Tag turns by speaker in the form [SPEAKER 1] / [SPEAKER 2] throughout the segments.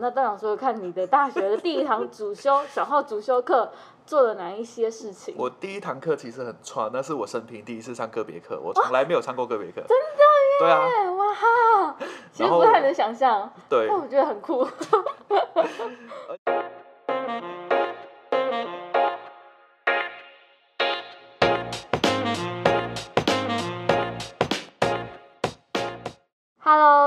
[SPEAKER 1] 那当然说说看你的大学的第一堂主修小号主修课做了哪一些事情？
[SPEAKER 2] 我第一堂课其实很串，那是我生平第一次上个别课，我从来没有上过个别课。
[SPEAKER 1] 真的耶！
[SPEAKER 2] 对啊，
[SPEAKER 1] 哇哈，其实不太能想象，
[SPEAKER 2] 对
[SPEAKER 1] 但，我觉得很酷。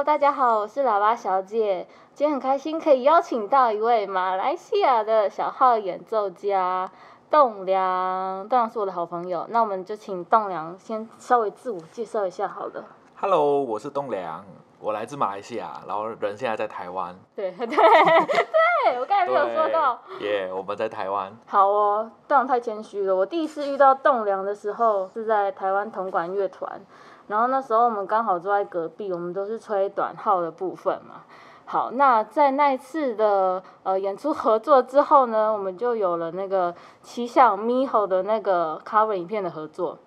[SPEAKER 1] Hello，大家好，我是喇叭小姐。今天很开心可以邀请到一位马来西亚的小号演奏家栋梁。栋梁是我的好朋友，那我们就请栋梁先稍微自我介绍一下好了。
[SPEAKER 2] Hello，我是栋梁，我来自马来西亚，然后人现在在台湾。
[SPEAKER 1] 对对 对，我刚才没有说到。
[SPEAKER 2] 对，耶我们在台湾。
[SPEAKER 1] 好哦，栋梁太谦虚了。我第一次遇到栋梁的时候是在台湾铜管乐团，然后那时候我们刚好坐在隔壁，我们都是吹短号的部分嘛。好，那在那一次的呃演出合作之后呢，我们就有了那个奇想 Miho 的那个 cover 影片的合作。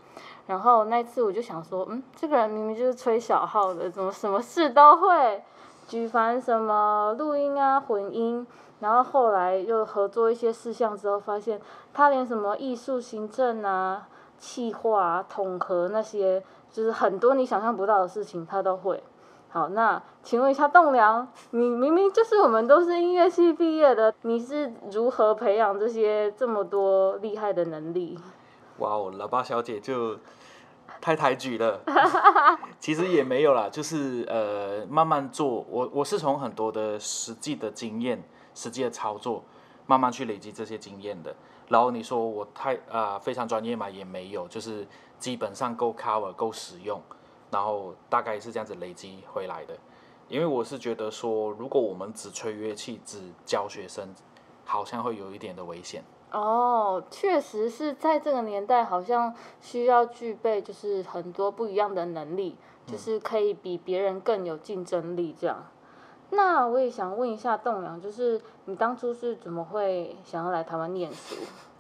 [SPEAKER 1] 然后那次我就想说，嗯，这个人明明就是吹小号的，怎么什么事都会？举凡什么录音啊、混音，然后后来又合作一些事项之后，发现他连什么艺术行政啊、企划、啊、统合那些，就是很多你想象不到的事情，他都会。好，那请问一下栋梁，你明明就是我们都是音乐系毕业的，你是如何培养这些这么多厉害的能力？
[SPEAKER 2] 哇哦，喇叭小姐就太抬举了。其实也没有啦，就是呃慢慢做。我我是从很多的实际的经验、实际的操作，慢慢去累积这些经验的。然后你说我太啊、非常专业嘛，也没有，就是基本上够 cover 够使用，然后大概是这样子累积回来的。因为我是觉得说，如果我们只吹乐器、只教学生，好像会有一点的危险。
[SPEAKER 1] 哦，确实是在这个年代，好像需要具备就是很多不一样的能力，就是可以比别人更有竞争力这样。那我也想问一下栋梁，就是你当初是怎么会想要来台湾念书？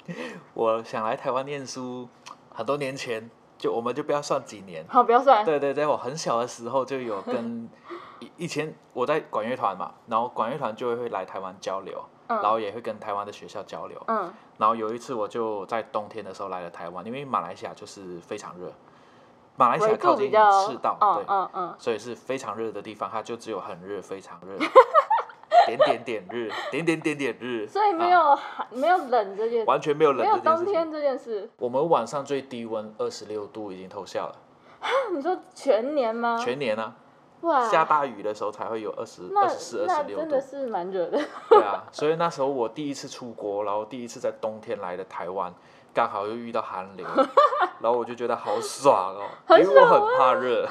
[SPEAKER 2] 我想来台湾念书，很多年前就我们就不要算几年，
[SPEAKER 1] 好，不要算。
[SPEAKER 2] 对对，在我很小的时候就有跟 以以前我在管乐团嘛，然后管乐团就会来台湾交流，
[SPEAKER 1] 嗯。
[SPEAKER 2] 然后也会跟台湾的学校交流。
[SPEAKER 1] 嗯，
[SPEAKER 2] 然后有一次我就在冬天的时候来了台湾，因为马来西亚就是非常热，马来西亚
[SPEAKER 1] 纬
[SPEAKER 2] 靠近
[SPEAKER 1] 比较，
[SPEAKER 2] 赤道，
[SPEAKER 1] 嗯
[SPEAKER 2] 对，
[SPEAKER 1] 嗯嗯，
[SPEAKER 2] 所以是非常热的地方，它就只有很热、非常热，点点点日，点点点点日，
[SPEAKER 1] 所以没
[SPEAKER 2] 啊
[SPEAKER 1] 有寒、没有冷这件事，
[SPEAKER 2] 完全没有冷
[SPEAKER 1] 没有。冬天这件事。
[SPEAKER 2] 我们晚上最低温二十六度已经偷笑了，
[SPEAKER 1] 你说全年吗？
[SPEAKER 2] 全年啊，
[SPEAKER 1] 哇，
[SPEAKER 2] 下大雨的时候才会有二十二十四、二十六度
[SPEAKER 1] 真的。是蛮热的。
[SPEAKER 2] 对啊，所以那时候我第一次出国，然后第一次在冬天来的台湾，刚好又遇到寒流，然后我就觉得好爽哦，因为我很怕热。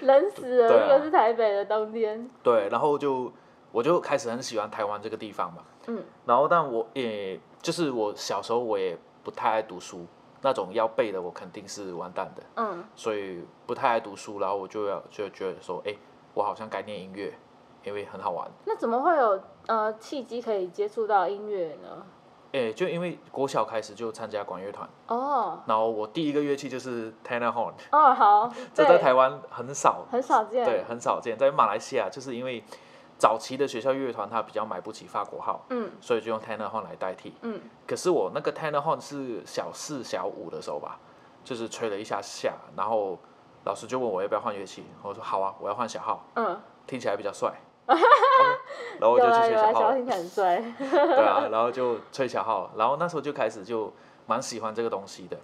[SPEAKER 1] 冷死了，
[SPEAKER 2] 对啊
[SPEAKER 1] 这个是台北的冬天。
[SPEAKER 2] 对，然后就我就开始很喜欢台湾这个地方嘛。
[SPEAKER 1] 嗯。
[SPEAKER 2] 然后，但我也就是我小时候我也不太爱读书，那种要背的我肯定是完蛋的，
[SPEAKER 1] 嗯，
[SPEAKER 2] 所以不太爱读书。然后我就要就觉得说，哎，我好像该念音乐，因为很好玩。
[SPEAKER 1] 那怎么会有呃契机可以接触到音乐呢？
[SPEAKER 2] 哎，就因为国小开始就参加管乐团，
[SPEAKER 1] 哦
[SPEAKER 2] 然后我第一个乐器就是 tenor horn，
[SPEAKER 1] 哦，好，
[SPEAKER 2] 这在，台湾很少，
[SPEAKER 1] 很少见。
[SPEAKER 2] 对，很少见。在马来西亚，就是因为早期的学校乐团他比较买不起法国号，
[SPEAKER 1] 嗯
[SPEAKER 2] 所以就用 tenor horn 来代替。
[SPEAKER 1] 嗯，
[SPEAKER 2] 可是我那个 tenor horn 是小四、小五的时候吧，就是吹了一下下，然后老师就问我要不要换乐器，我说好啊，我要换小号，
[SPEAKER 1] 嗯，
[SPEAKER 2] 听起来比较帅。然后我就去学小号，
[SPEAKER 1] 小听起来很帅。
[SPEAKER 2] 对啊，然后就吹小号，然后那时候就开始就蛮喜欢这个东西的，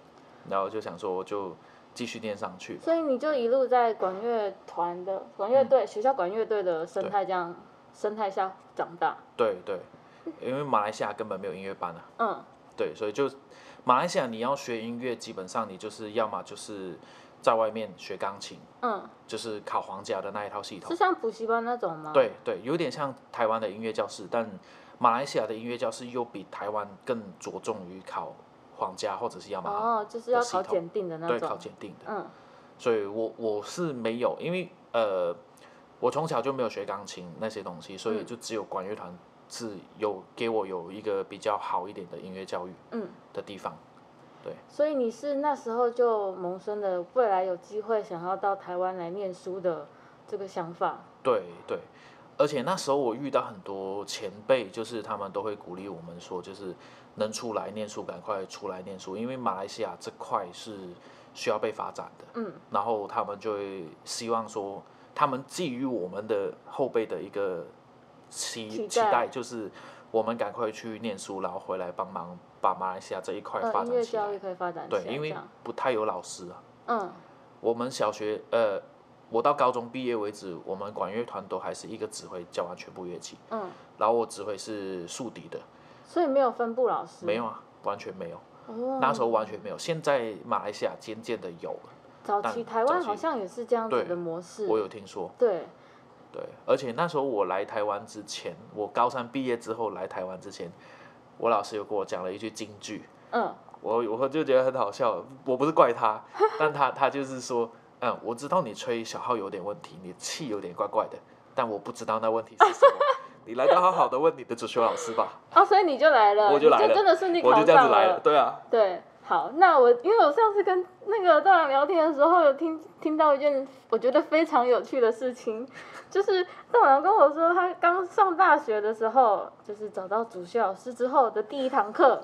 [SPEAKER 2] 然后就想说我就继续念上去。
[SPEAKER 1] 所以你就一路在管乐团的管乐队、学校管乐队的生态这样生态下长大。
[SPEAKER 2] 对对，因为马来西亚根本没有音乐班啊。
[SPEAKER 1] 嗯
[SPEAKER 2] 对，所以就马来西亚你要学音乐，基本上你就是要么就是在外面学钢琴，
[SPEAKER 1] 嗯，
[SPEAKER 2] 就是考皇家的那一套系统
[SPEAKER 1] 是。像补习班那种吗？。
[SPEAKER 2] 对对，有点像台湾的音乐教室，但马来西亚的音乐教室又比台湾更着重于考皇家或者是要马哈，
[SPEAKER 1] 哦，就是要考检定的那种对，
[SPEAKER 2] 考检定的。
[SPEAKER 1] 嗯
[SPEAKER 2] 所以我我是没有，因为呃，我从小就没有学钢琴那些东西，所以
[SPEAKER 1] 嗯
[SPEAKER 2] 就只有管乐团是有给我有一个比较好一点的音乐教育
[SPEAKER 1] 嗯，
[SPEAKER 2] 的地方。
[SPEAKER 1] 对所以你是那时候就萌生了未来有机会想要到台湾来念书的这个想法。
[SPEAKER 2] 对对，而且那时候我遇到很多前辈，就是他们都会鼓励我们说，就是能出来念书，赶快出来念书，因为马来西亚这块是需要被发展的。
[SPEAKER 1] 嗯，
[SPEAKER 2] 然后他们就会希望说，他们寄予我们的后辈的一个期
[SPEAKER 1] 期待。
[SPEAKER 2] 就是我们赶快去念书，然后回来帮忙把马来西亚这一块发展起来。
[SPEAKER 1] 乐教育可以发展起来，
[SPEAKER 2] 对，因为不太有老师啊。
[SPEAKER 1] 嗯。
[SPEAKER 2] 我们小学呃，我到高中毕业为止，我们管乐团都还是一个指挥教完全部乐器，
[SPEAKER 1] 嗯，
[SPEAKER 2] 然后我指挥是竖笛的，
[SPEAKER 1] 所以没有分部老师，
[SPEAKER 2] 没有啊，完全没有，
[SPEAKER 1] 哦，
[SPEAKER 2] 那时候完全没有。现在马来西亚渐渐的有
[SPEAKER 1] 早期台湾好像也是这样子的模式，
[SPEAKER 2] 我有听说。
[SPEAKER 1] 对，
[SPEAKER 2] 对，而且那时候我来台湾之前，我高三毕业之后来台湾之前，我老师有跟我讲了一句金句，
[SPEAKER 1] 嗯
[SPEAKER 2] 我我就觉得很好笑。我不是怪他，但他他就是说，嗯，我知道你吹小号有点问题，你气有点怪怪的，但我不知道那问题是什么。你来到好好的问你的主修老师吧，
[SPEAKER 1] 啊，所以你就来了，
[SPEAKER 2] 我就来了
[SPEAKER 1] 真的顺利考
[SPEAKER 2] 我
[SPEAKER 1] 上
[SPEAKER 2] 就这样子来了。对啊，
[SPEAKER 1] 对，好，那我因为我上次跟那个道长聊天的时候，有听听到一件我觉得非常有趣的事情，就是道长跟我说，他刚上大学的时候，就是找到主修老师之后的第一堂课。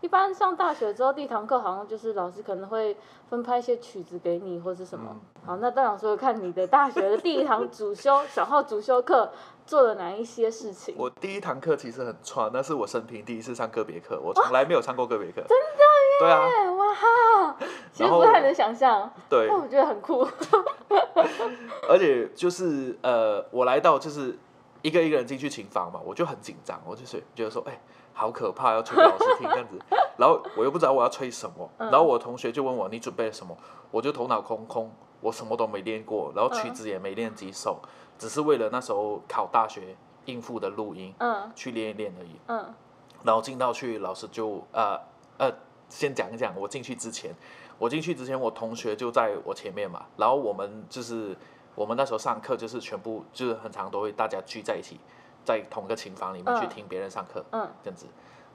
[SPEAKER 1] 一般上大学之后，第一堂课好像就是老师可能会分派一些曲子给你，或是什么。好，那道长说，看你的大学的第一堂主修小号主修课做了哪一些事情？
[SPEAKER 2] 我第一堂课其实很串，那是我生平第一次上个别课，我从来没有上过个别课。真的耶？对啊，
[SPEAKER 1] 哎哇哈，其实不太能想象，
[SPEAKER 2] 对。
[SPEAKER 1] 但，我觉得很酷。
[SPEAKER 2] 而且就是呃，我来到就是一个一个人进去琴房嘛，我就很紧张，我就是觉得说，哎、好可怕，要吹给老师听这样子，然后我又不知道我要吹什么，然后我同学就问我你准备了什么，我就头脑空空，我什么都没练过，然后曲子也没练几首，只是为了那时候考大学应付的录音
[SPEAKER 1] 嗯。
[SPEAKER 2] 去练一练而已。
[SPEAKER 1] 嗯。
[SPEAKER 2] 然后进到去，老师就呃呃，先讲一讲我进去之前，我进去之前，我同学就在我前面嘛，然后我们就是我们那时候上课就是全部就是很常都会大家聚在一起，在同个琴房里面去
[SPEAKER 1] 嗯
[SPEAKER 2] 听别人上课，
[SPEAKER 1] 嗯，
[SPEAKER 2] 这样子。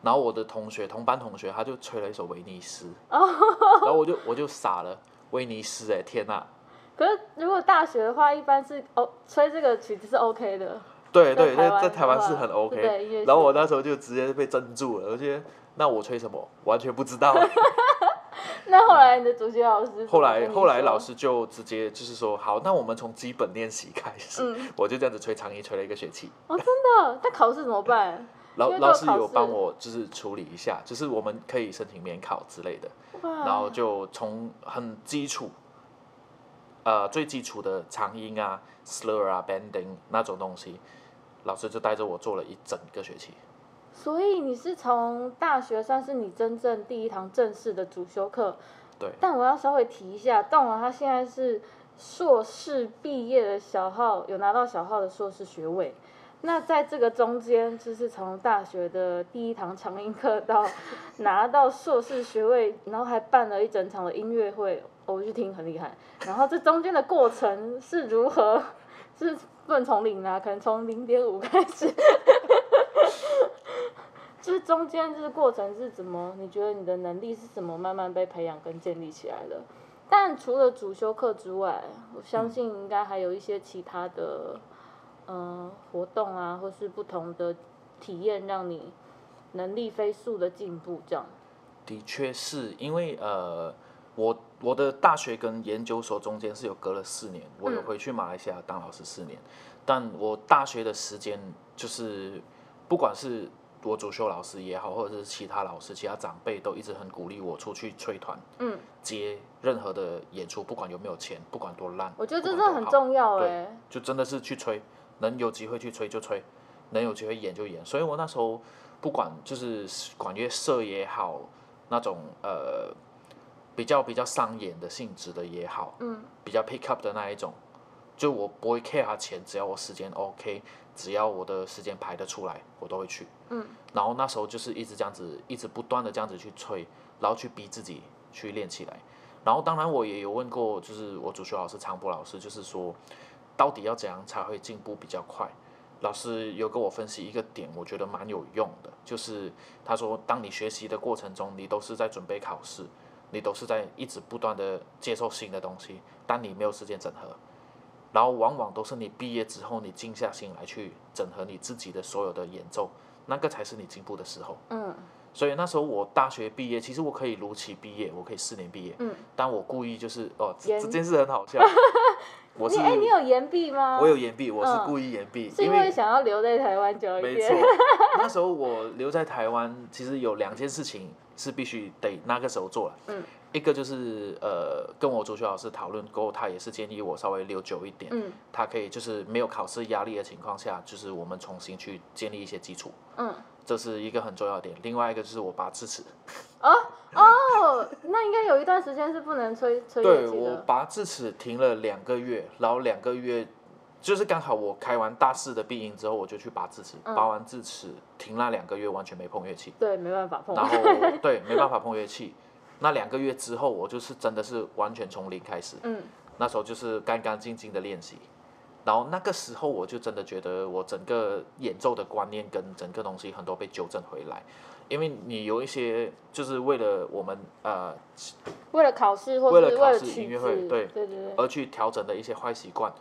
[SPEAKER 2] 然后我的同学同班同学他就吹了一首威尼斯，
[SPEAKER 1] 哦
[SPEAKER 2] 然后我就我就傻了，威尼斯哎、天呐！
[SPEAKER 1] 可是如果大学的话，一般是哦吹这个曲子是 OK 的。
[SPEAKER 2] 对对，
[SPEAKER 1] 在
[SPEAKER 2] 在在台湾是很 OK，然后我那时候就直接被镇住了，我觉得那我吹什么完全不知道。
[SPEAKER 1] 那后来你的主修老师
[SPEAKER 2] 后来后来老师就直接就是说，好，那我们从基本练习开始。
[SPEAKER 1] 嗯
[SPEAKER 2] 我就这样子吹长音吹了一个学期，
[SPEAKER 1] 哦，真的？那考试怎么办？
[SPEAKER 2] 老老师有帮我就是处理一下，就是我们可以申请免考之类的，
[SPEAKER 1] 哇，
[SPEAKER 2] 然后就从很基础，呃最基础的长音啊、slur 啊、bending 那种东西，老师就带着我做了一整个学期。
[SPEAKER 1] 所以你是从大学算是你真正第一堂正式的主修课，
[SPEAKER 2] 对，
[SPEAKER 1] 但我要稍微提一下，段王他现在是硕士毕业的小号，有拿到小号的硕士学位。那在这个中间，就是从大学的第一堂长音课到 拿到硕士学位，然后还办了一整场的音乐会，我去听很厉害。然后这中间的过程是如何？是不能从零啊，可能从零点五开始。就是中间这个过程是怎么？你觉得你的能力是怎么慢慢被培养跟建立起来的？但除了主修课之外，我相信应该还有一些其他的，嗯、活动啊，或是不同的体验，让你能力飞速的进步。这样，
[SPEAKER 2] 的确是因为呃，我我的大学跟研究所中间是有隔了四年，我有
[SPEAKER 1] 嗯
[SPEAKER 2] 回去马来西亚当老师四年，但我大学的时间就是不管是我主修老师也好，或者是其他老师、其他长辈都一直很鼓励我出去吹团，
[SPEAKER 1] 嗯，
[SPEAKER 2] 接任何的演出，不管有没有钱，不管多烂，
[SPEAKER 1] 我觉得这
[SPEAKER 2] 不管多好
[SPEAKER 1] 真的很重要
[SPEAKER 2] 对
[SPEAKER 1] 哎。
[SPEAKER 2] 就真的是去吹，能有机会去吹就吹，能有机会演就演。所以我那时候不管就是管乐社也好，那种呃比较比较商演的性质的也好，
[SPEAKER 1] 嗯，
[SPEAKER 2] 比较 pick up 的那一种，就我不会 care 他钱，只要我时间 OK，只要我的时间排得出来，我都会去。
[SPEAKER 1] 嗯，
[SPEAKER 2] 然后那时候就是一直这样子，一直不断的这样子去催，然后去逼自己去练起来。然后当然我也有问过，就是我主修老师常博老师，就是说到底要怎样才会进步比较快？老师有跟我分析一个点，我觉得蛮有用的，就是他说，当你学习的过程中，你都是在准备考试，你都是在一直不断的接受新的东西，但你没有时间整合。然后往往都是你毕业之后，你静下心来去整合你自己的所有的演奏，那个才是你进步的时候。
[SPEAKER 1] 嗯
[SPEAKER 2] 所以那时候我大学毕业，其实我可以如期毕业，我可以四年毕业，
[SPEAKER 1] 嗯，
[SPEAKER 2] 但我故意就是哦，这这件事很好笑，我是
[SPEAKER 1] 你哎、你有延毕吗？
[SPEAKER 2] 我有延毕，我是
[SPEAKER 1] 嗯
[SPEAKER 2] 故意延毕，
[SPEAKER 1] 是因为想要留在台湾久一
[SPEAKER 2] 没
[SPEAKER 1] 点。
[SPEAKER 2] 错，那时候我留在台湾，其实有两件事情是必须得那个时候做了。
[SPEAKER 1] 嗯，
[SPEAKER 2] 一个就是呃，跟我主修老师讨论过，他也是建议我稍微留久一点，
[SPEAKER 1] 嗯
[SPEAKER 2] 他可以就是没有考试压力的情况下，就是我们重新去建立一些基础，
[SPEAKER 1] 嗯
[SPEAKER 2] 这是一个很重要的点。另外一个就是我拔智齿，
[SPEAKER 1] 哦，那应该有一段时间是不能吹吹乐
[SPEAKER 2] 对我。拔智齿停了两个月，然后两个月就是刚好我开完大四的闭音之后，我就去拔智齿，
[SPEAKER 1] 嗯
[SPEAKER 2] 拔完智齿停了两个月完全没碰乐器。
[SPEAKER 1] 对，没办法碰。
[SPEAKER 2] 然后对，没办法碰乐器。那两个月之后，我就是真的是完全从零开始。
[SPEAKER 1] 嗯
[SPEAKER 2] 那时候就是干干净净的练习，然后那个时候我就真的觉得我整个演奏的观念跟整个东西很多被纠正回来，因为你有一些就是为了我们呃
[SPEAKER 1] 为了考试或
[SPEAKER 2] 为
[SPEAKER 1] 了
[SPEAKER 2] 了考试音乐，会对
[SPEAKER 1] 对对对。
[SPEAKER 2] 而去调整的一些坏习惯，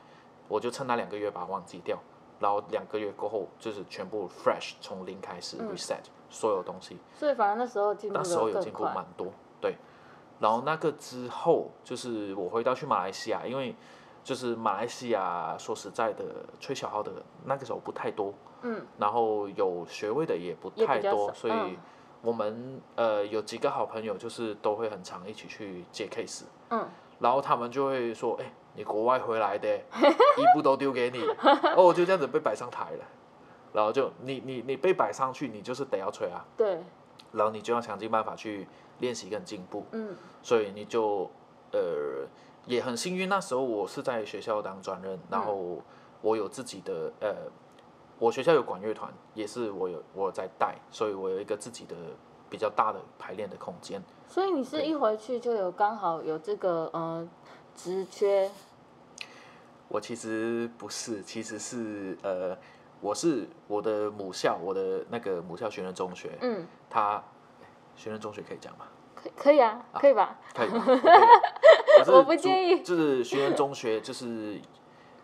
[SPEAKER 2] 我就趁那两个月把它忘记掉，然后两个月过后就是全部 fresh 从零开始 reset 所有东西。
[SPEAKER 1] 所以反正那时候进步
[SPEAKER 2] 那时候有进步。蛮多，对。然后那个之后，就是我回到去马来西亚，因为就是马来西亚说实在的，吹小号的那个时候不太多，
[SPEAKER 1] 嗯。
[SPEAKER 2] 然后有学位的也不太多，所以
[SPEAKER 1] 嗯
[SPEAKER 2] 我们呃有几个好朋友，就是都会很常一起去接 case，
[SPEAKER 1] 嗯，
[SPEAKER 2] 然后他们就会说，哎，你国外回来的，一步都丢给你，哦，我就这样子被摆上台了，然后就你你你被摆上去，你就是得要吹啊。
[SPEAKER 1] 对，
[SPEAKER 2] 然后你就要想尽办法去练习跟进步，
[SPEAKER 1] 嗯。
[SPEAKER 2] 所以你就呃也很幸运，那时候我是在学校当专任，然后我有自己的呃，我学校有管乐团，也是我有我在带，所以我有一个自己的比较大的排练的空间。
[SPEAKER 1] 所以你是一回去就有刚好有这个呃职缺，
[SPEAKER 2] 我其实不是，其实是呃，我是我的母校，我的那个母校学生中学，
[SPEAKER 1] 嗯，
[SPEAKER 2] 他学生中学可以讲吗？
[SPEAKER 1] 可可以啊，可以吧？
[SPEAKER 2] 可以 我
[SPEAKER 1] 不介意
[SPEAKER 2] 就是学院中学就是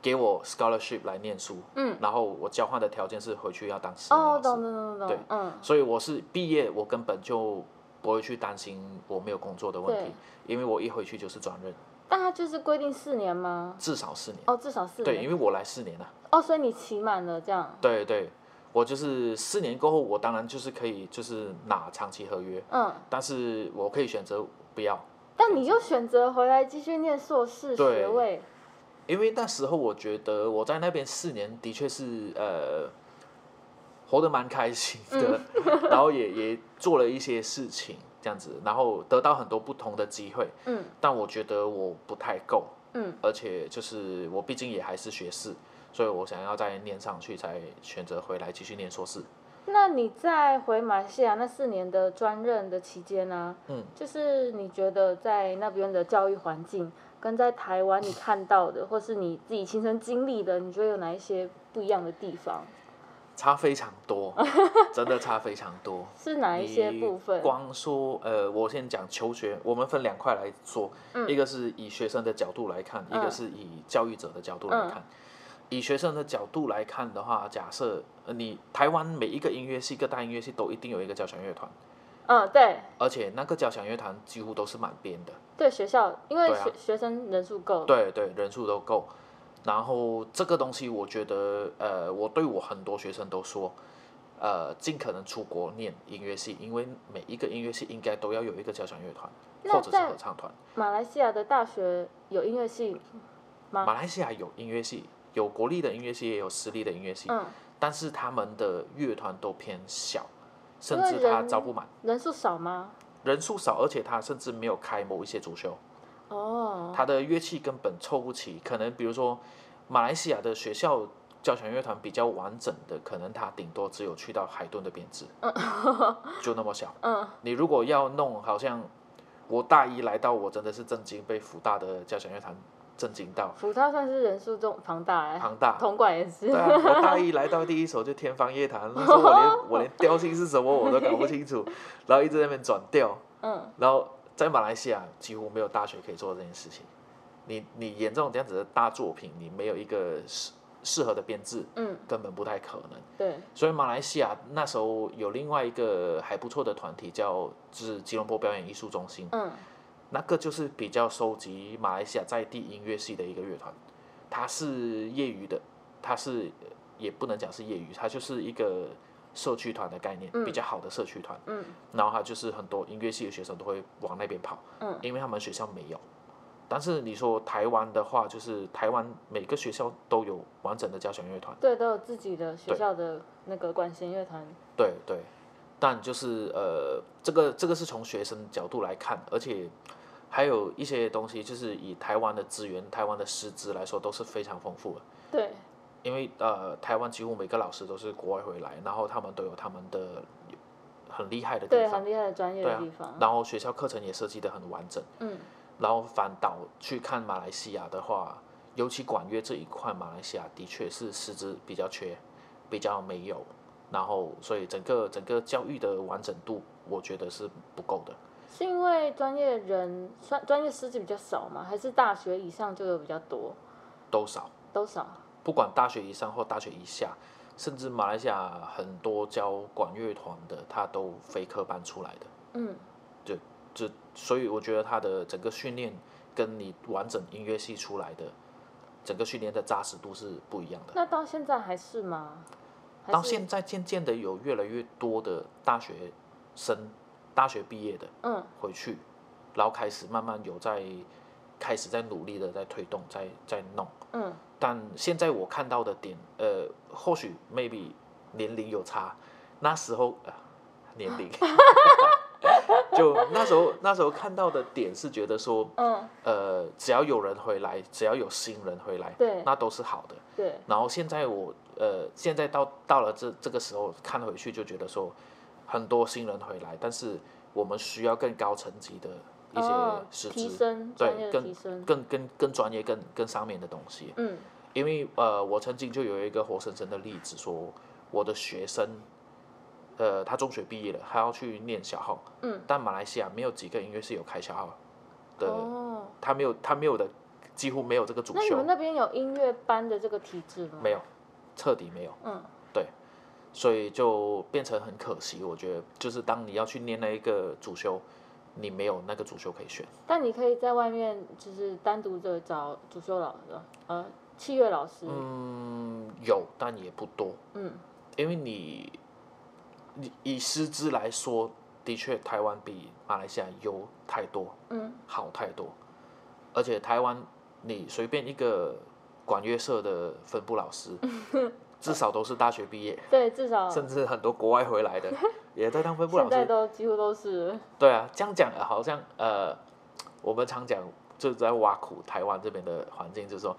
[SPEAKER 2] 给我 scholarship 来念书，
[SPEAKER 1] 嗯，
[SPEAKER 2] 然后我交换的条件是回去要当四年
[SPEAKER 1] 哦，懂懂懂懂
[SPEAKER 2] 对，
[SPEAKER 1] 嗯，
[SPEAKER 2] 所以我是毕业我根本就不会去担心我没有工作的问题，因为我一回去就是转任，
[SPEAKER 1] 但他就是规定四年吗？
[SPEAKER 2] 至少四年。
[SPEAKER 1] 哦，至少四年对，
[SPEAKER 2] 因为我来四年了，
[SPEAKER 1] 哦，所以你期满了这样。
[SPEAKER 2] 对对，我就是四年过后，我当然就是可以就是拿长期合约，
[SPEAKER 1] 嗯，
[SPEAKER 2] 但是我可以选择不要，
[SPEAKER 1] 但你又选择回来继续念硕士
[SPEAKER 2] 对
[SPEAKER 1] 学位，
[SPEAKER 2] 因为那时候我觉得我在那边四年的确是呃活得蛮开心的，然后也也做了一些事情这样子，然后得到很多不同的机会，
[SPEAKER 1] 嗯。
[SPEAKER 2] 但我觉得我不太够，
[SPEAKER 1] 嗯，
[SPEAKER 2] 而且就是我毕竟也还是学士，所以我想要再念上去，才选择回来继续念硕士。
[SPEAKER 1] 那你在回马来西亚那四年的专任的期间呢、
[SPEAKER 2] 嗯，
[SPEAKER 1] 就是你觉得在那边的教育环境跟在台湾你看到的，或是你自己亲身经历的，你觉得有哪一些不一样的地方？
[SPEAKER 2] 差非常多，真的差非常多。
[SPEAKER 1] 是哪一些部分？
[SPEAKER 2] 光说呃，我先讲求学，我们分两块来说，一个是以学生的角度来看，一个
[SPEAKER 1] 嗯
[SPEAKER 2] 是以教育者的角度来看。以学生的角度来看的话，假设呃你台湾每一个音乐系、各大音乐系都一定有一个交响乐团，
[SPEAKER 1] 嗯，对
[SPEAKER 2] 而且那个交响乐团几乎都是满编的，
[SPEAKER 1] 对，学校因为学、学生人数够，
[SPEAKER 2] 对对，人数都够。然后这个东西，我觉得，呃，我对我很多学生都说，呃，尽可能出国念音乐系，因为每一个音乐系应该都要有一个交响乐团或者是合唱团。
[SPEAKER 1] 马来西亚的大学有音乐系吗？
[SPEAKER 2] 马来西亚有音乐系，有国立的音乐系，也有私立的音乐系，
[SPEAKER 1] 嗯，
[SPEAKER 2] 但是他们的乐团都偏小，甚至他招不满，
[SPEAKER 1] 人数少吗？
[SPEAKER 2] 人数少，而且他甚至没有开某一些主修，
[SPEAKER 1] 哦，
[SPEAKER 2] 他的乐器根本凑不齐。可能比如说，马来西亚的学校交响乐团比较完整的，可能他顶多只有去到海顿的编制，就那么小。
[SPEAKER 1] 嗯，
[SPEAKER 2] 你如果要弄，好像我大一来到，我真的是震惊，被福大的交响乐团震惊到。
[SPEAKER 1] 福大算是人数中庞大哎，
[SPEAKER 2] 庞大。
[SPEAKER 1] 铜管也是。
[SPEAKER 2] 对啊，我大一来到第一首就天方夜谭，那时候我连 我连调性是什么我都搞不清楚，然后一直在那边转调，
[SPEAKER 1] 嗯，
[SPEAKER 2] 然后在马来西亚几乎没有大学可以做这件事情，你你演这种这样子的大作品，你没有一个适适合的编制，
[SPEAKER 1] 嗯，
[SPEAKER 2] 根本不太可能。
[SPEAKER 1] 对，
[SPEAKER 2] 所以马来西亚那时候有另外一个还不错的团体叫就是吉隆坡表演艺术中心，
[SPEAKER 1] 嗯
[SPEAKER 2] 那个就是比较收集马来西亚在地音乐系的一个乐团，它是业余的，它是也不能讲是业余，它就是一个社区团的概念，比较好的社区团。
[SPEAKER 1] 嗯
[SPEAKER 2] 然后它就是很多音乐系的学生都会往那边跑，
[SPEAKER 1] 嗯
[SPEAKER 2] 因为他们学校没有。但是你说台湾的话，就是台湾每个学校都有完整的交响乐团，
[SPEAKER 1] 对，都有自己的学校的那个管弦乐团。
[SPEAKER 2] 对对。但就是呃，这个这个是从学生角度来看，而且还有一些东西，就是以台湾的资源、台湾的师资来说，都是非常丰富的。
[SPEAKER 1] 对，
[SPEAKER 2] 因为呃，台湾几乎每个老师都是国外回来，然后他们都有他们的很厉害的地
[SPEAKER 1] 对，
[SPEAKER 2] 方，
[SPEAKER 1] 很厉害的专业的地方。
[SPEAKER 2] 然后学校课程也设计的很完整。
[SPEAKER 1] 嗯
[SPEAKER 2] 然后反倒去看马来西亚的话，尤其管乐这一块，马来西亚的确是师资比较缺，比较没有，然后所以整个整个教育的完整度，我觉得是不够的。
[SPEAKER 1] 是因为专业人专专业师资比较少吗？还是大学以上就有比较多？
[SPEAKER 2] 都少，
[SPEAKER 1] 都少。
[SPEAKER 2] 不管大学以上或大学以下，甚至马来西亚很多教管乐团的，他都非科班出来的，
[SPEAKER 1] 嗯就
[SPEAKER 2] 就所以我觉得他的整个训练跟你完整音乐系出来的整个训练的扎实度是不一样的。
[SPEAKER 1] 那到现在还是吗？还是
[SPEAKER 2] 到现在渐渐的有越来越多的大学生，大学毕业的
[SPEAKER 1] 嗯。
[SPEAKER 2] 回去，然后开始慢慢有在开始在努力的在推动，在在弄。
[SPEAKER 1] 嗯。
[SPEAKER 2] 但现在我看到的点，呃，或许 maybe 年龄有差，那时候、呃、年龄，就那时候那时候看到的点是觉得说，
[SPEAKER 1] 嗯，
[SPEAKER 2] 呃，只要有人回来，只要有新人回来，
[SPEAKER 1] 对。
[SPEAKER 2] 那都是好的。
[SPEAKER 1] 对，
[SPEAKER 2] 然后现在我呃，现在到到了这这个时候看回去，就觉得说很多新人回来，但是我们需要更高层级的一
[SPEAKER 1] 哦
[SPEAKER 2] 些师
[SPEAKER 1] 提
[SPEAKER 2] 资，对，更。更更更专业、更更上面的东西。
[SPEAKER 1] 嗯
[SPEAKER 2] 因为呃，我曾经就有一个活生生的例子，说我的学生，呃，他中学毕业了，他要去念小号，
[SPEAKER 1] 嗯，
[SPEAKER 2] 但马来西亚没有几个音乐是有开小号的，
[SPEAKER 1] 哦，
[SPEAKER 2] 他没有他没有的，几乎没有这个主修
[SPEAKER 1] 那你们，那边有音乐班的这个体制吗？
[SPEAKER 2] 没有，彻底没有。
[SPEAKER 1] 嗯
[SPEAKER 2] 所以就变成很可惜。我觉得，就是当你要去念那一个主修，你没有那个主修可以选。
[SPEAKER 1] 但你可以在外面就是单独的找主修老师，呃，器乐老师。
[SPEAKER 2] 嗯，有，但也不多，
[SPEAKER 1] 嗯
[SPEAKER 2] 因为你，你以师资来说，的确台湾比马来西亚优太多，
[SPEAKER 1] 嗯
[SPEAKER 2] 好太多。而且台湾，你随便一个管乐社的分部老师，至少都是大学毕业，
[SPEAKER 1] 对，至少
[SPEAKER 2] 甚至很多国外回来的 也在当分部老
[SPEAKER 1] 现在
[SPEAKER 2] 师。
[SPEAKER 1] 都几乎都是。
[SPEAKER 2] 对啊，这样讲呃好像呃，我们常讲就是在挖苦台湾这边的环境，就是说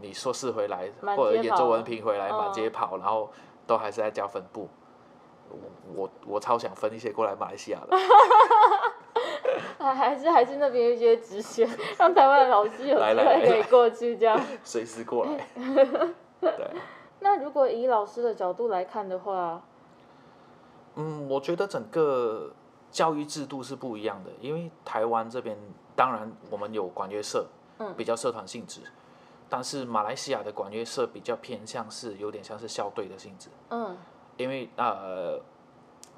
[SPEAKER 2] 你硕士回来或者研究文凭回来
[SPEAKER 1] 嗯
[SPEAKER 2] 满街跑，然后都还是在教分部。我我我超想分一些过来马来西亚的，
[SPEAKER 1] 还 还是还是那边有一些职衔，让台湾的老师有
[SPEAKER 2] 来
[SPEAKER 1] 会可以过去这样。
[SPEAKER 2] 随时过来。对，
[SPEAKER 1] 那如果以老师的角度来看的话，
[SPEAKER 2] 嗯，我觉得整个教育制度是不一样的，因为台湾这边当然我们有管乐社，
[SPEAKER 1] 嗯
[SPEAKER 2] 比较社团性质，但是马来西亚的管乐社比较偏向是有点像是校队的性质。
[SPEAKER 1] 嗯
[SPEAKER 2] 因为呃，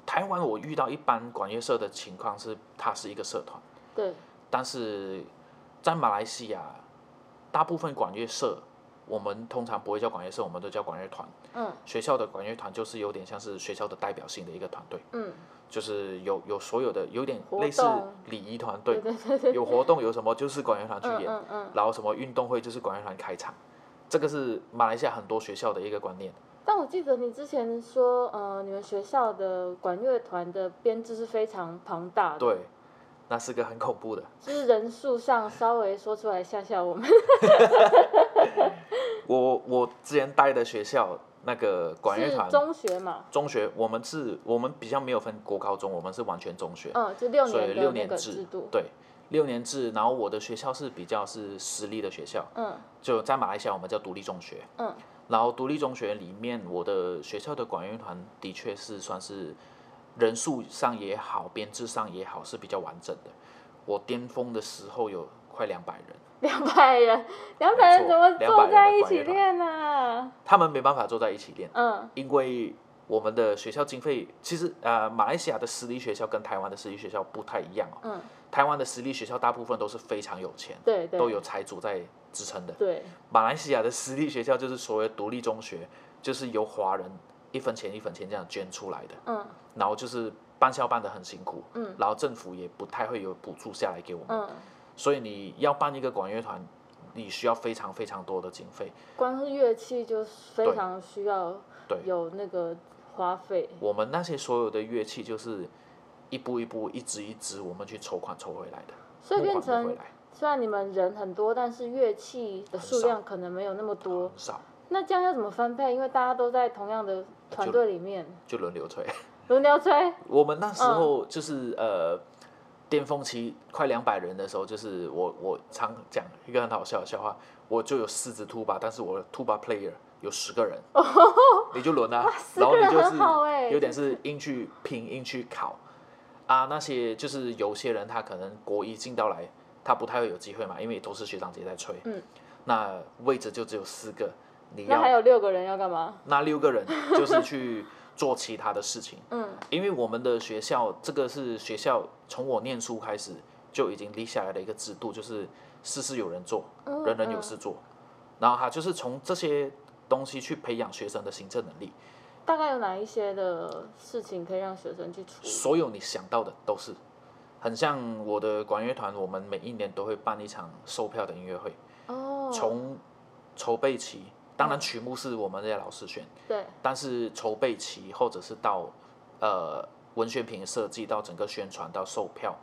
[SPEAKER 2] 台湾我遇到一般管乐社的情况是，它是一个社团，
[SPEAKER 1] 对，
[SPEAKER 2] 但是在马来西亚，大部分管乐社我们通常不会叫管乐社，我们都叫管乐团。
[SPEAKER 1] 嗯
[SPEAKER 2] 学校的管乐团就是有点像是学校的代表性的一个团队，
[SPEAKER 1] 嗯，
[SPEAKER 2] 就是有有所有的有点
[SPEAKER 1] 活
[SPEAKER 2] 类似
[SPEAKER 1] 动
[SPEAKER 2] 礼仪团
[SPEAKER 1] 对
[SPEAKER 2] 队，
[SPEAKER 1] 对对对，
[SPEAKER 2] 有活动有什么就是管乐团去
[SPEAKER 1] 嗯
[SPEAKER 2] 演，
[SPEAKER 1] 嗯嗯。
[SPEAKER 2] 然后什么运动会就是管乐团开场，这个是马来西亚很多学校的一个观念。
[SPEAKER 1] 但我记得你之前说，呃，你们学校的管乐团的编制是非常庞大的，，
[SPEAKER 2] 对，那是个很恐怖的。
[SPEAKER 1] 就是人数上稍微说出来吓吓我们。
[SPEAKER 2] 我我之前待的学校那个管乐团
[SPEAKER 1] 中学嘛，
[SPEAKER 2] 中学，我们是我们比较没有分国高中，我们是完全中学，
[SPEAKER 1] 嗯，就六年所以
[SPEAKER 2] 六年制
[SPEAKER 1] 制度，
[SPEAKER 2] 对，六年制。然后我的学校是比较是私立的学校，
[SPEAKER 1] 嗯
[SPEAKER 2] 就在马来西亚我们叫独立中学。
[SPEAKER 1] 嗯
[SPEAKER 2] 然后独立中学里面，我的学校的管乐团的确是算是人数上也好，编制上也好是比较完整的。我巅峰的时候有快 两百人，
[SPEAKER 1] 两百人，两百人怎么坐在一起练呢？
[SPEAKER 2] 他们没办法坐在一起练，
[SPEAKER 1] 嗯
[SPEAKER 2] 因为我们的学校经费其实呃，马来西亚的私立学校跟台湾的私立学校不太一样哦。
[SPEAKER 1] 嗯，
[SPEAKER 2] 台湾的私立学校大部分都是非常有钱，
[SPEAKER 1] 对对，
[SPEAKER 2] 都有财主在支撑的。
[SPEAKER 1] 对，
[SPEAKER 2] 马来西亚的私立学校就是所谓独立中学，就是由华人一分钱一分钱这样捐出来的，
[SPEAKER 1] 嗯
[SPEAKER 2] 然后就是办校办的很辛苦，
[SPEAKER 1] 嗯
[SPEAKER 2] 然后政府也不太会有补助下来给我们，
[SPEAKER 1] 嗯，
[SPEAKER 2] 所以你要办一个管乐团，你需要非常非常多的经费。
[SPEAKER 1] 光是乐器就非常需要
[SPEAKER 2] 对
[SPEAKER 1] 有那个花费。
[SPEAKER 2] 我们那些所有的乐器就是一步一步、一支一支我们去筹款筹回来的，
[SPEAKER 1] 所以变成
[SPEAKER 2] 来
[SPEAKER 1] 虽然你们人很多，但是乐器的数量可能没有那么多。
[SPEAKER 2] 很少，
[SPEAKER 1] 那这样要怎么分配？因为大家都在同样的团队里面，
[SPEAKER 2] 就轮流吹。
[SPEAKER 1] 轮流吹。
[SPEAKER 2] 我们那时候
[SPEAKER 1] 嗯
[SPEAKER 2] 就是、呃，巅峰期快两百人的时候，就是我我常讲一个很好笑的笑话，我就有四支 tuba，但是我的 tuba player 有十个人，你就轮啊，然后你就是有点是硬去拼硬去考。啊，那些就是有些人他可能国一进到来，他不太会有机会嘛，因为都是学长姐在吹，
[SPEAKER 1] 嗯，
[SPEAKER 2] 那位置就只有四个，你
[SPEAKER 1] 要还有六个人要干嘛？
[SPEAKER 2] 那六个人就是去做其他的事情。
[SPEAKER 1] 嗯
[SPEAKER 2] 因为我们的学校，这个是学校从我念书开始就已经立下来的一个制度，就是事事有人做，
[SPEAKER 1] 嗯
[SPEAKER 2] 人人有事做。然后他就是从这些东西去培养学生的行政能力，
[SPEAKER 1] 大概有哪一些的事情可以让学生去处理？
[SPEAKER 2] 所有你想到的都是。很像我的管乐团，我们每一年都会办一场售票的音乐会，
[SPEAKER 1] 哦，
[SPEAKER 2] 从筹备期，当然曲目是我们这些老师选，
[SPEAKER 1] 对，
[SPEAKER 2] 但是筹备期或者是到呃文宣品设计到整个宣传到售票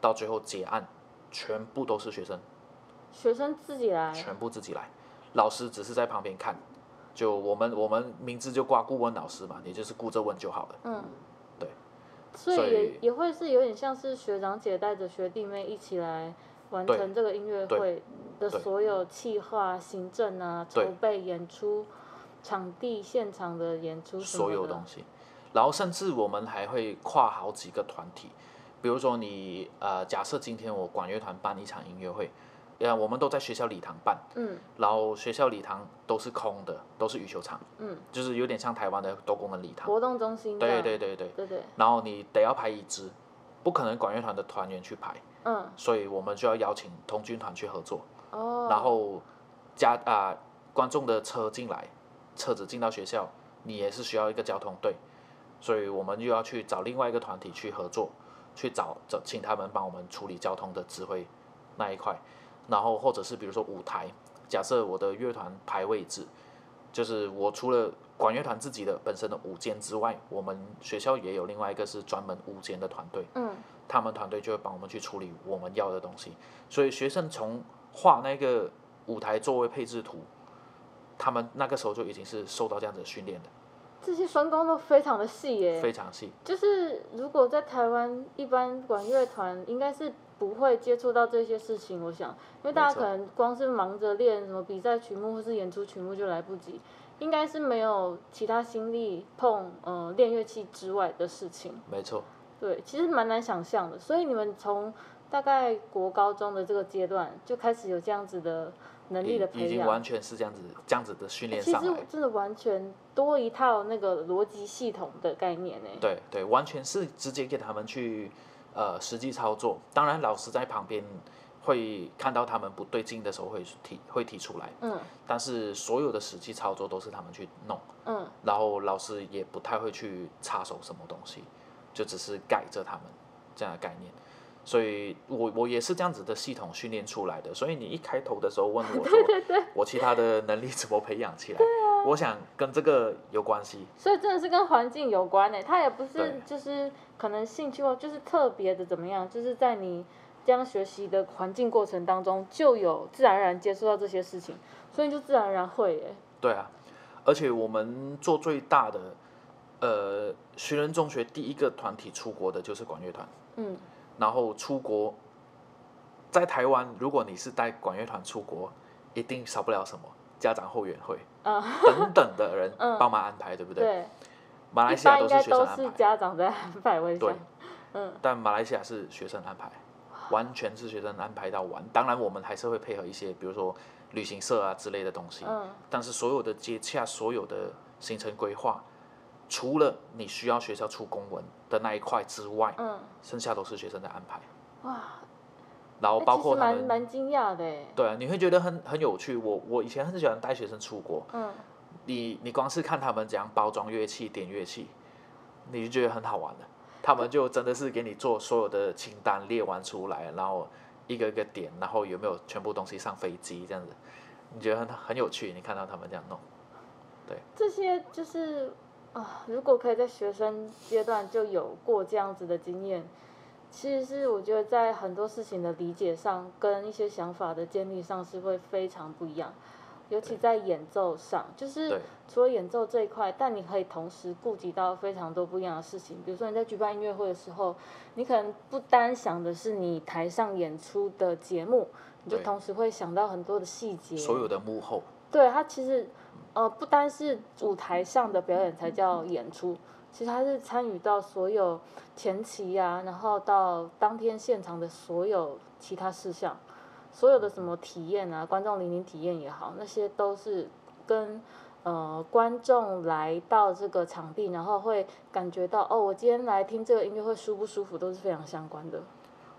[SPEAKER 2] 到最后结案，全部都是学生，
[SPEAKER 1] 学生自己来。
[SPEAKER 2] 全部自己来，老师只是在旁边看。就我们我们名字就挂顾问老师嘛，你就是顾着问就好了。
[SPEAKER 1] 嗯，
[SPEAKER 2] 对。
[SPEAKER 1] 所以也会是有点像是学长姐带着学弟妹一起来完成这个音乐
[SPEAKER 2] 对
[SPEAKER 1] 会的所有企划、行政啊、筹备、演出、场地、现场的演出什么
[SPEAKER 2] 所有
[SPEAKER 1] 的
[SPEAKER 2] 东西，然后甚至我们还会跨好几个团体，比如说你呃，假设今天我管乐团办一场音乐会，呃，我们都在学校礼堂办，
[SPEAKER 1] 嗯。
[SPEAKER 2] 然后学校礼堂都是空的，都是羽球场，
[SPEAKER 1] 嗯，
[SPEAKER 2] 就是有点像台湾的多功能礼堂。
[SPEAKER 1] 活动中心。这
[SPEAKER 2] 对
[SPEAKER 1] 样
[SPEAKER 2] 对对对，
[SPEAKER 1] 对对，
[SPEAKER 2] 然后你得要排椅子，不可能管乐团的团员去排，
[SPEAKER 1] 嗯。
[SPEAKER 2] 所以我们就要邀请童军团去合作，
[SPEAKER 1] 哦，
[SPEAKER 2] 然后加啊、观众的车进来，车子进到学校，你也是需要一个交通队，所以我们又要去找另外一个团体去合作，去找找请他们帮我们处理交通的指挥那一块，然后或者是比如说舞台，假设我的乐团排位置，就是我除了管乐团自己的本身的舞间之外，我们学校也有另外一个是专门舞间的团队，
[SPEAKER 1] 嗯
[SPEAKER 2] 他们团队就会帮我们去处理我们要的东西，所以学生从画那个舞台座位配置图，他们那个时候就已经是受到这样子训练的，
[SPEAKER 1] 这些分工都非常的细耶，
[SPEAKER 2] 非常细。
[SPEAKER 1] 就是如果在台湾，一般管乐团应该是不会接触到这些事情，我想，因为大家可能光是忙着练什么比赛曲目或是演出曲目就来不及，应该是没有其他心力碰呃练乐器之外的事情。
[SPEAKER 2] 没错，
[SPEAKER 1] 对，其实蛮难想象的。所以你们从大概国高中的这个阶段就开始有这样子的能力的培养。
[SPEAKER 2] 已经完全是这样子这样子的训练上
[SPEAKER 1] 其实。真的完全多一套那个逻辑系统的概念呢。
[SPEAKER 2] 对对，完全是直接给他们去呃实际操作。当然，老师在旁边会看到他们不对劲的时候会提会提出来，
[SPEAKER 1] 嗯
[SPEAKER 2] 但是所有的实际操作都是他们去弄，
[SPEAKER 1] 嗯，
[SPEAKER 2] 然后老师也不太会去插手什么东西，就只是改着他们这样的概念。所以我我也是这样子的系统训练出来的。所以你一开头的时候问我说，我其他的能力怎么培养起来？我想跟这个有关系。
[SPEAKER 1] 所以真的是跟环境有关呢。他也不是就是可能兴趣或就是特别的怎么样，就是在你这样学习的环境过程当中，就有自然而然接触到这些事情，所以就自然而然会耶。
[SPEAKER 2] 对啊，而且我们做最大的，呃，学人中学第一个团体出国的就是管乐团，
[SPEAKER 1] 嗯
[SPEAKER 2] 然后出国，在台湾，如果你是带管乐团出国，一定少不了什么家长后援会
[SPEAKER 1] 嗯，
[SPEAKER 2] 等等的人
[SPEAKER 1] 嗯
[SPEAKER 2] 帮忙安排，对不对？
[SPEAKER 1] 对，
[SPEAKER 2] 马来西亚都是学生安排，
[SPEAKER 1] 是家长在安排，我
[SPEAKER 2] 对，
[SPEAKER 1] 嗯，
[SPEAKER 2] 但马来西亚是学生安排，完全是学生安排到完。当然，我们还是会配合一些，比如说旅行社啊之类的东西。
[SPEAKER 1] 嗯
[SPEAKER 2] 但是所有的接洽、所有的行程规划，除了你需要学校出公文的那一块之外，
[SPEAKER 1] 嗯，
[SPEAKER 2] 剩下都是学生在安排。
[SPEAKER 1] 哇，
[SPEAKER 2] 然后包括他们，
[SPEAKER 1] 蛮蛮惊讶的哎。
[SPEAKER 2] 对啊，你会觉得很很有趣。我我以前很喜欢带学生出国，
[SPEAKER 1] 嗯，
[SPEAKER 2] 你你光是看他们怎样包装乐器、点乐器，你就觉得很好玩的。他们就真的是给你做所有的清单列完出来，然后一个一个点，然后有没有全部东西上飞机这样子，你觉得很很有趣。你看到他们这样弄，对
[SPEAKER 1] 这些就是啊，如果可以在学生阶段就有过这样子的经验，其实是我觉得在很多事情的理解上，跟一些想法的建立上是会非常不一样。尤其在演奏上，就是除了演奏这一块，但你可以同时顾及到非常多不一样的事情。比如说你在举办音乐会的时候，你可能不单想的是你台上演出的节目，你就同时会想到很多的细节。
[SPEAKER 2] 所有的幕后，
[SPEAKER 1] 对它其实呃不单是舞台上的表演才叫演出，其实它是参与到所有前期呀、然后到当天现场的所有其他事项，所有的什么体验啊，观众聆听体验也好，那些都是跟呃观众来到这个场地，然后会感觉到哦，我今天来听这个音乐会舒不舒服，都是非常相关的。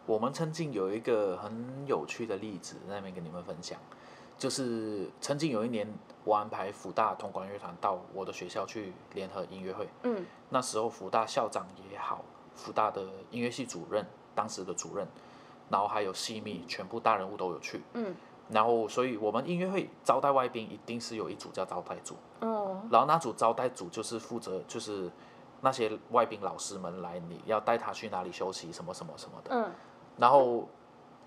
[SPEAKER 2] 我们曾经有一个很有趣的例子在那边跟你们分享，就是曾经有一年我安排福大铜管乐团到我的学校去联合音乐会，
[SPEAKER 1] 嗯。
[SPEAKER 2] 那时候福大校长也好，福大的音乐系主任，当时的主任，然后还有系密，全部大人物都有去。
[SPEAKER 1] 嗯。
[SPEAKER 2] 然后，所以我们音乐会招待外宾一定是有一组叫招待组，
[SPEAKER 1] 哦。
[SPEAKER 2] 然后那组招待组就是负责就是那些外宾老师们来，你要带他去哪里休息，什么什么什么的。
[SPEAKER 1] 嗯。
[SPEAKER 2] 然后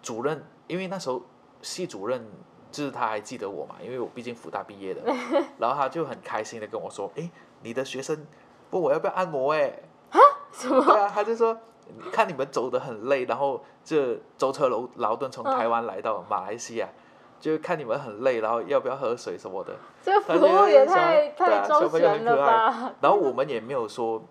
[SPEAKER 2] 主任，因为那时候系主任就是他还记得我嘛，因为我毕竟福大毕业的，然后他就很开心的跟我说：“哎，你的学生问我要不要按摩？诶，
[SPEAKER 1] 什么？
[SPEAKER 2] 对啊，他就说看你们走得很累，然后这舟车劳劳顿从台湾来到马来西亚，就看你们很累，然后要不要喝水什么的。
[SPEAKER 1] 这个服务也
[SPEAKER 2] 小
[SPEAKER 1] 太太周全了
[SPEAKER 2] 可爱
[SPEAKER 1] 吧？
[SPEAKER 2] 然后我们也没有说，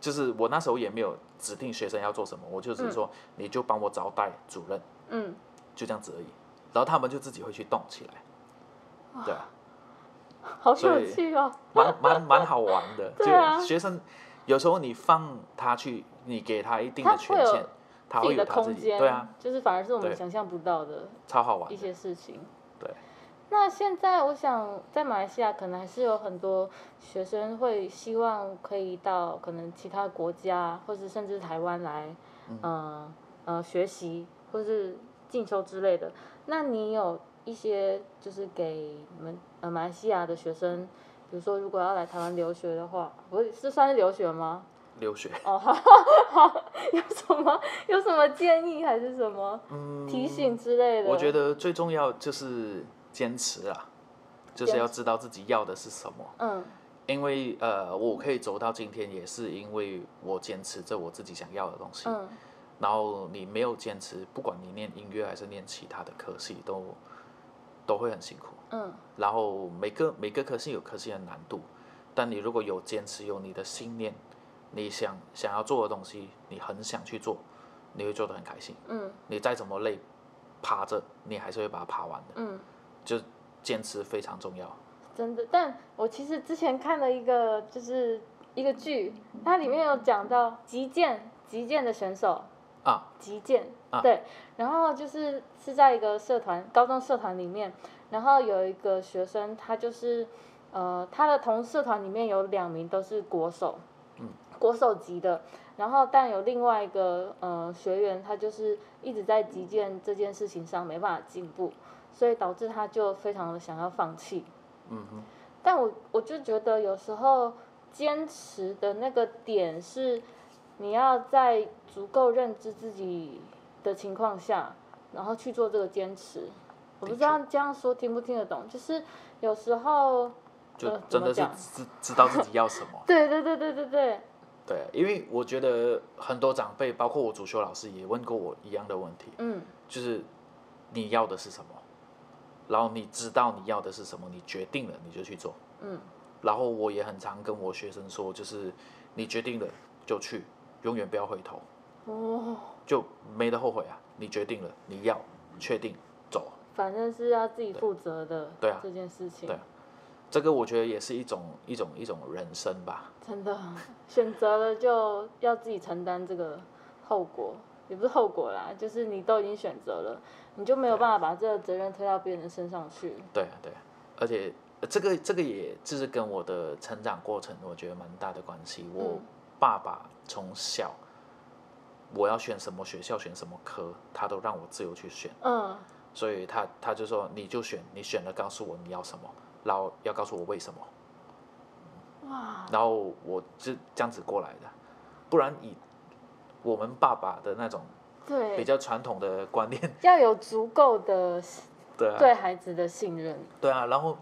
[SPEAKER 2] 就是我那时候也没有指定学生要做什么，我就只是说、你就帮我招待主任，
[SPEAKER 1] 嗯。
[SPEAKER 2] 就这样子而已。然后他们就自己会去动起来，对啊，
[SPEAKER 1] 好有趣哦！
[SPEAKER 2] 蛮蛮蛮好玩的。
[SPEAKER 1] 对啊
[SPEAKER 2] 就学生有时候你放他去，你给他一定的权限，他会有他自己，
[SPEAKER 1] 空间，
[SPEAKER 2] 对啊，，
[SPEAKER 1] 就是反而是我们想象不到的
[SPEAKER 2] 超好玩的。
[SPEAKER 1] 一些事情。
[SPEAKER 2] 对。
[SPEAKER 1] 那现在我想，在马来西亚可能还是有很多学生会希望可以到可能其他国家，或是甚至台湾来，嗯、呃呃学习或是进修之类的。那你有一些就是给你们呃马来西亚的学生，比如说如果要来台湾留学的话，不是是算是留学吗？
[SPEAKER 2] 留学，
[SPEAKER 1] 哦，好好，有什么有什么建议还是什么提醒之类的？
[SPEAKER 2] 嗯我觉得最重要就是坚持啊，就是要知道自己要的是什么。
[SPEAKER 1] 嗯
[SPEAKER 2] 因为呃，我可以走到今天，也是因为我坚持着我自己想要的东西。
[SPEAKER 1] 嗯
[SPEAKER 2] 然后你没有坚持，不管你念音乐还是念其他的科系，都都会很辛苦。
[SPEAKER 1] 嗯
[SPEAKER 2] 然后每个每个科系有科系的难度，但你如果有坚持，有你的信念，你想想要做的东西，你很想去做，你会做得很开心。
[SPEAKER 1] 嗯
[SPEAKER 2] 你再怎么累，爬着你还是会把它爬完的。
[SPEAKER 1] 嗯，
[SPEAKER 2] 就坚持非常重要。
[SPEAKER 1] 真的。但我其实之前看了一个就是一个剧，它里面有讲到击剑击剑的选手
[SPEAKER 2] 啊，
[SPEAKER 1] 击剑，
[SPEAKER 2] 啊
[SPEAKER 1] 对，然后就是是在一个社团高中社团里面，然后有一个学生他就是呃他的同社团里面有两名都是国手，
[SPEAKER 2] 嗯，
[SPEAKER 1] 国手级的。然后，但有另外一个呃学员，他就是一直在击剑这件事情上没办法进步，所以导致他就非常的想要放弃。
[SPEAKER 2] 嗯哼，
[SPEAKER 1] 但我我就觉得有时候坚持的那个点是，你要在足够认知自己的情况下，然后去做这个坚持。我不知道这样说听不听得懂，就是有时候，
[SPEAKER 2] 就
[SPEAKER 1] 呃
[SPEAKER 2] 真的是知知道自己要什么。
[SPEAKER 1] 对对对对对对，
[SPEAKER 2] 对，因为我觉得很多长辈，包括我主修老师也问过我一样的问题，
[SPEAKER 1] 嗯
[SPEAKER 2] 就是你要的是什么，然后你知道你要的是什么，你决定了你就去做。
[SPEAKER 1] 嗯
[SPEAKER 2] 然后我也很常跟我学生说，就是你决定了就去，永远不要回头。
[SPEAKER 1] 哦，
[SPEAKER 2] 就没得后悔啊！你决定了，你要确定走，
[SPEAKER 1] 反正是要自己负责的。
[SPEAKER 2] 对啊
[SPEAKER 1] 这件事情。
[SPEAKER 2] 对这个我觉得也是一种一种一种人生吧。
[SPEAKER 1] 真的，选择了就要自己承担这个后果，也不是后果啦，就是你都已经选择了，你就没有办法把这个责任推到别人身上去。
[SPEAKER 2] 对啊，对啊，而且呃这个这个也就是跟我的成长过程，我觉得蛮大的关系。我
[SPEAKER 1] 嗯
[SPEAKER 2] 爸爸从小我要选什么学校、选什么科，他都让我自由去选，
[SPEAKER 1] 嗯，
[SPEAKER 2] 所以他他就说你就选，你选了告诉我你要什么，然后要告诉我为什么，
[SPEAKER 1] 哇，
[SPEAKER 2] 然后我就这样子过来的，不然以我们爸爸的那种
[SPEAKER 1] 对。
[SPEAKER 2] 比，较传统的观念，
[SPEAKER 1] 要有足够的
[SPEAKER 2] 对啊，
[SPEAKER 1] 对孩子的信任，
[SPEAKER 2] 对啊，然后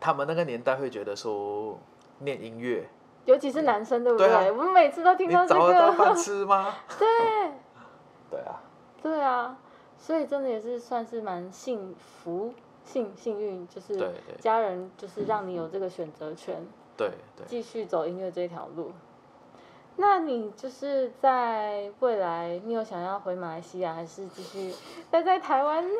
[SPEAKER 2] 他们那个年代会觉得说念音乐，
[SPEAKER 1] 尤其是男生，对不
[SPEAKER 2] 对啊
[SPEAKER 1] 我们每次都听
[SPEAKER 2] 你
[SPEAKER 1] 到这
[SPEAKER 2] 找得到饭
[SPEAKER 1] 个，
[SPEAKER 2] 吃吗？
[SPEAKER 1] 对，
[SPEAKER 2] 对啊，
[SPEAKER 1] 对啊，所以真的也是算是蛮幸福、幸幸运，就是家人就是让你有这个选择权。
[SPEAKER 2] 对对，
[SPEAKER 1] 继续走音乐这条路。那你就是在未来，你有想要回马来西亚，还是继续 待在台湾呢？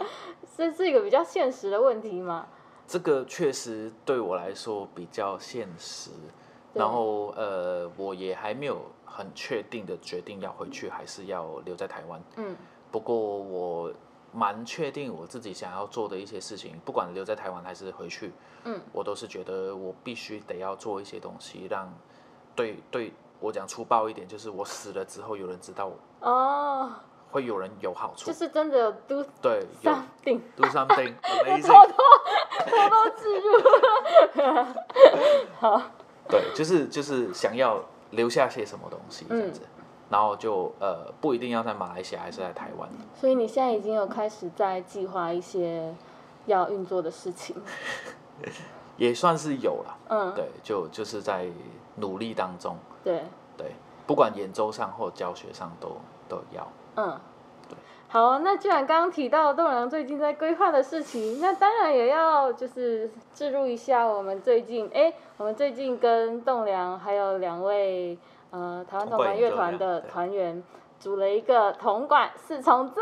[SPEAKER 1] 这是一个比较现实的问题嘛？
[SPEAKER 2] 这个确实对我来说比较现实。然后呃，我也还没有很确定的决定要回去还是要留在台湾。
[SPEAKER 1] 嗯
[SPEAKER 2] 不过我蛮确定我自己想要做的一些事情，不管留在台湾还是回去，
[SPEAKER 1] 嗯，
[SPEAKER 2] 我都是觉得我必须得要做一些东西，让对对我讲粗暴一点，就是我死了之后有人知道我，
[SPEAKER 1] 哦，
[SPEAKER 2] 会有人有好处。
[SPEAKER 1] 就，是真的 do
[SPEAKER 2] 对，有 something，do something
[SPEAKER 1] 偷
[SPEAKER 2] amazing，
[SPEAKER 1] 偷偷偷置入，好，
[SPEAKER 2] 对，就是就是想要留下些什么东西这
[SPEAKER 1] 嗯
[SPEAKER 2] 样子，然后就呃不一定要在马来西亚还是在台湾，
[SPEAKER 1] 所以你现在已经有开始在计划一些要运作的事情，
[SPEAKER 2] 也算是有了，
[SPEAKER 1] 嗯，
[SPEAKER 2] 对，就就是在努力当中，
[SPEAKER 1] 对。
[SPEAKER 2] 对，不管演奏上或教学上都都要。
[SPEAKER 1] 嗯，好，那既然刚刚提到栋梁最近在规划的事情，那当然也要就是置入一下我们最近，哎，我们最近跟栋梁还有两位呃台湾铜管乐团的团员组了一个铜管四重奏，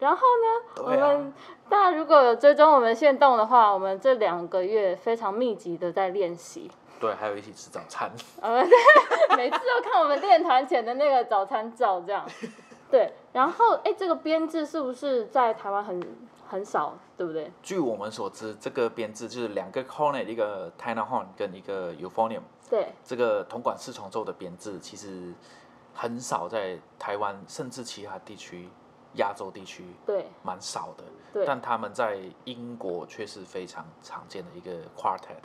[SPEAKER 1] 然后呢，我们大家如果有追踪我们线动的话，我们这两个月非常密集的在练习，
[SPEAKER 2] 对，还有一起吃早餐。
[SPEAKER 1] 呃，对，每次都看我们练团前的那个早餐照这样。对，然后哎，这个编制是不是在台湾很很少，对不对？
[SPEAKER 2] 据我们所知，这个编制就是两个 cornet，一个 tenor horn 跟一个 euphonium，
[SPEAKER 1] 对，
[SPEAKER 2] 这个铜管四重奏的编制其实很少在台湾，甚至其他地区、亚洲地区
[SPEAKER 1] 对，
[SPEAKER 2] 蛮少的。
[SPEAKER 1] 对
[SPEAKER 2] 但他们在英国却是非常常见的一个 quartet。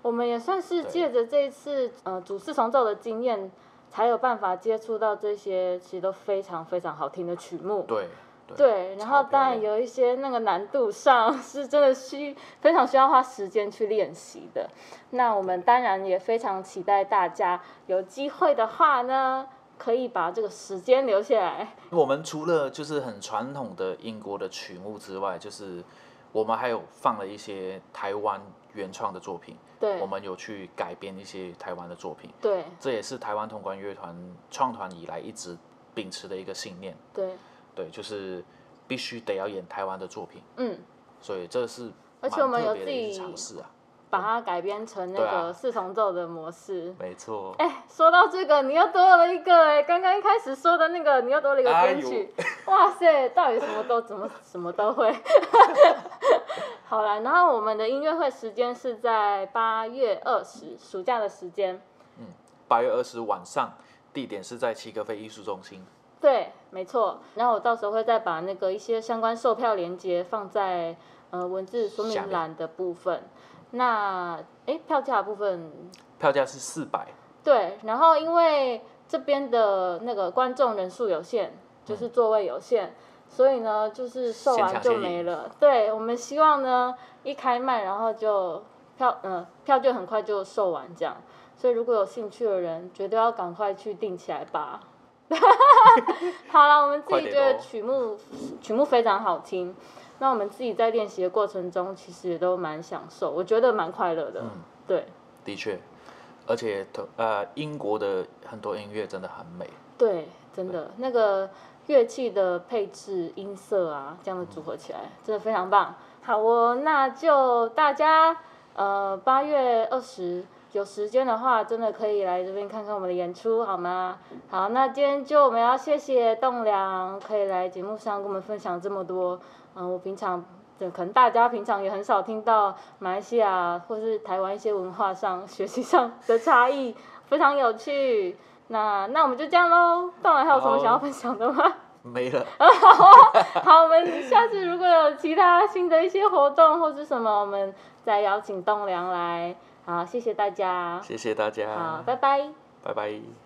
[SPEAKER 1] 我们也算是借着这一次呃主四重奏的经验，才有办法接触到这些其实都非常非常好听的曲目。
[SPEAKER 2] 对对
[SPEAKER 1] 对，然后当然有一些那个难度上是真的需非常需要花时间去练习的。那我们当然也非常期待大家有机会的话呢，可以把这个时间留下来。
[SPEAKER 2] 我们除了就是很传统的英国的曲目之外，就是我们还有放了一些台湾原创的作品。
[SPEAKER 1] 对
[SPEAKER 2] 我们有去改编一些台湾的作品，
[SPEAKER 1] 对
[SPEAKER 2] 这也是台湾铜管乐团创团以来一直秉持的一个信念。
[SPEAKER 1] 对，
[SPEAKER 2] 对，就是必须得要演台湾的作品，
[SPEAKER 1] 嗯，
[SPEAKER 2] 所以这是
[SPEAKER 1] 而且我们有自己
[SPEAKER 2] 次尝试啊。
[SPEAKER 1] 把它改编成那个四重奏的模式。
[SPEAKER 2] 没错，
[SPEAKER 1] 哎，说到这个，你又多了一个哎，刚刚一开始说的那个，你又多了一个编曲，哇塞，到底什么都怎么什么都会。好了，然后我们的音乐会时间是在八月二十，暑假的时间。
[SPEAKER 2] 嗯八月二十晚上，地点是在七格飞艺术中心。
[SPEAKER 1] 对，没错。然后我到时候会再把那个一些相关售票链接放在呃文字说明栏的部分。那哎，票价的部分
[SPEAKER 2] 票价是四百，
[SPEAKER 1] 对，然后因为这边的那个观众人数有限，就是座位有限，所以呢，就是售完就没了。对，我们希望呢一开卖，然后就票嗯、票就很快就售完这样。所以如果有兴趣的人，绝对要赶快去订起来吧。好了，我们自己觉得曲目曲目非常好听，那我们自己在练习的过程中，其实也都蛮享受，我觉得蛮快乐的。
[SPEAKER 2] 嗯
[SPEAKER 1] 对，
[SPEAKER 2] 的确，而且呃英国的很多音乐真的很美。
[SPEAKER 1] 对，真的那个乐器的配置、音色啊，这样的组合起来，真的非常棒。好哦，那就大家呃八月二十有时间的话，真的可以来这边看看我们的演出，好吗？好，那今天就我们要谢谢栋梁，可以来节目上跟我们分享这么多。嗯，我平常就可能大家平常也很少听到马来西亚或是台湾一些文化上、学习上的差异，非常有趣。那那我们就这样喽。栋梁还有什么想要分享的吗？
[SPEAKER 2] 没了。
[SPEAKER 1] 好，我们下次如果有其他新的一些活动或是什么，我们再邀请栋梁来。好，谢谢大家。
[SPEAKER 2] 谢谢大家。
[SPEAKER 1] 好，拜拜。
[SPEAKER 2] 拜拜。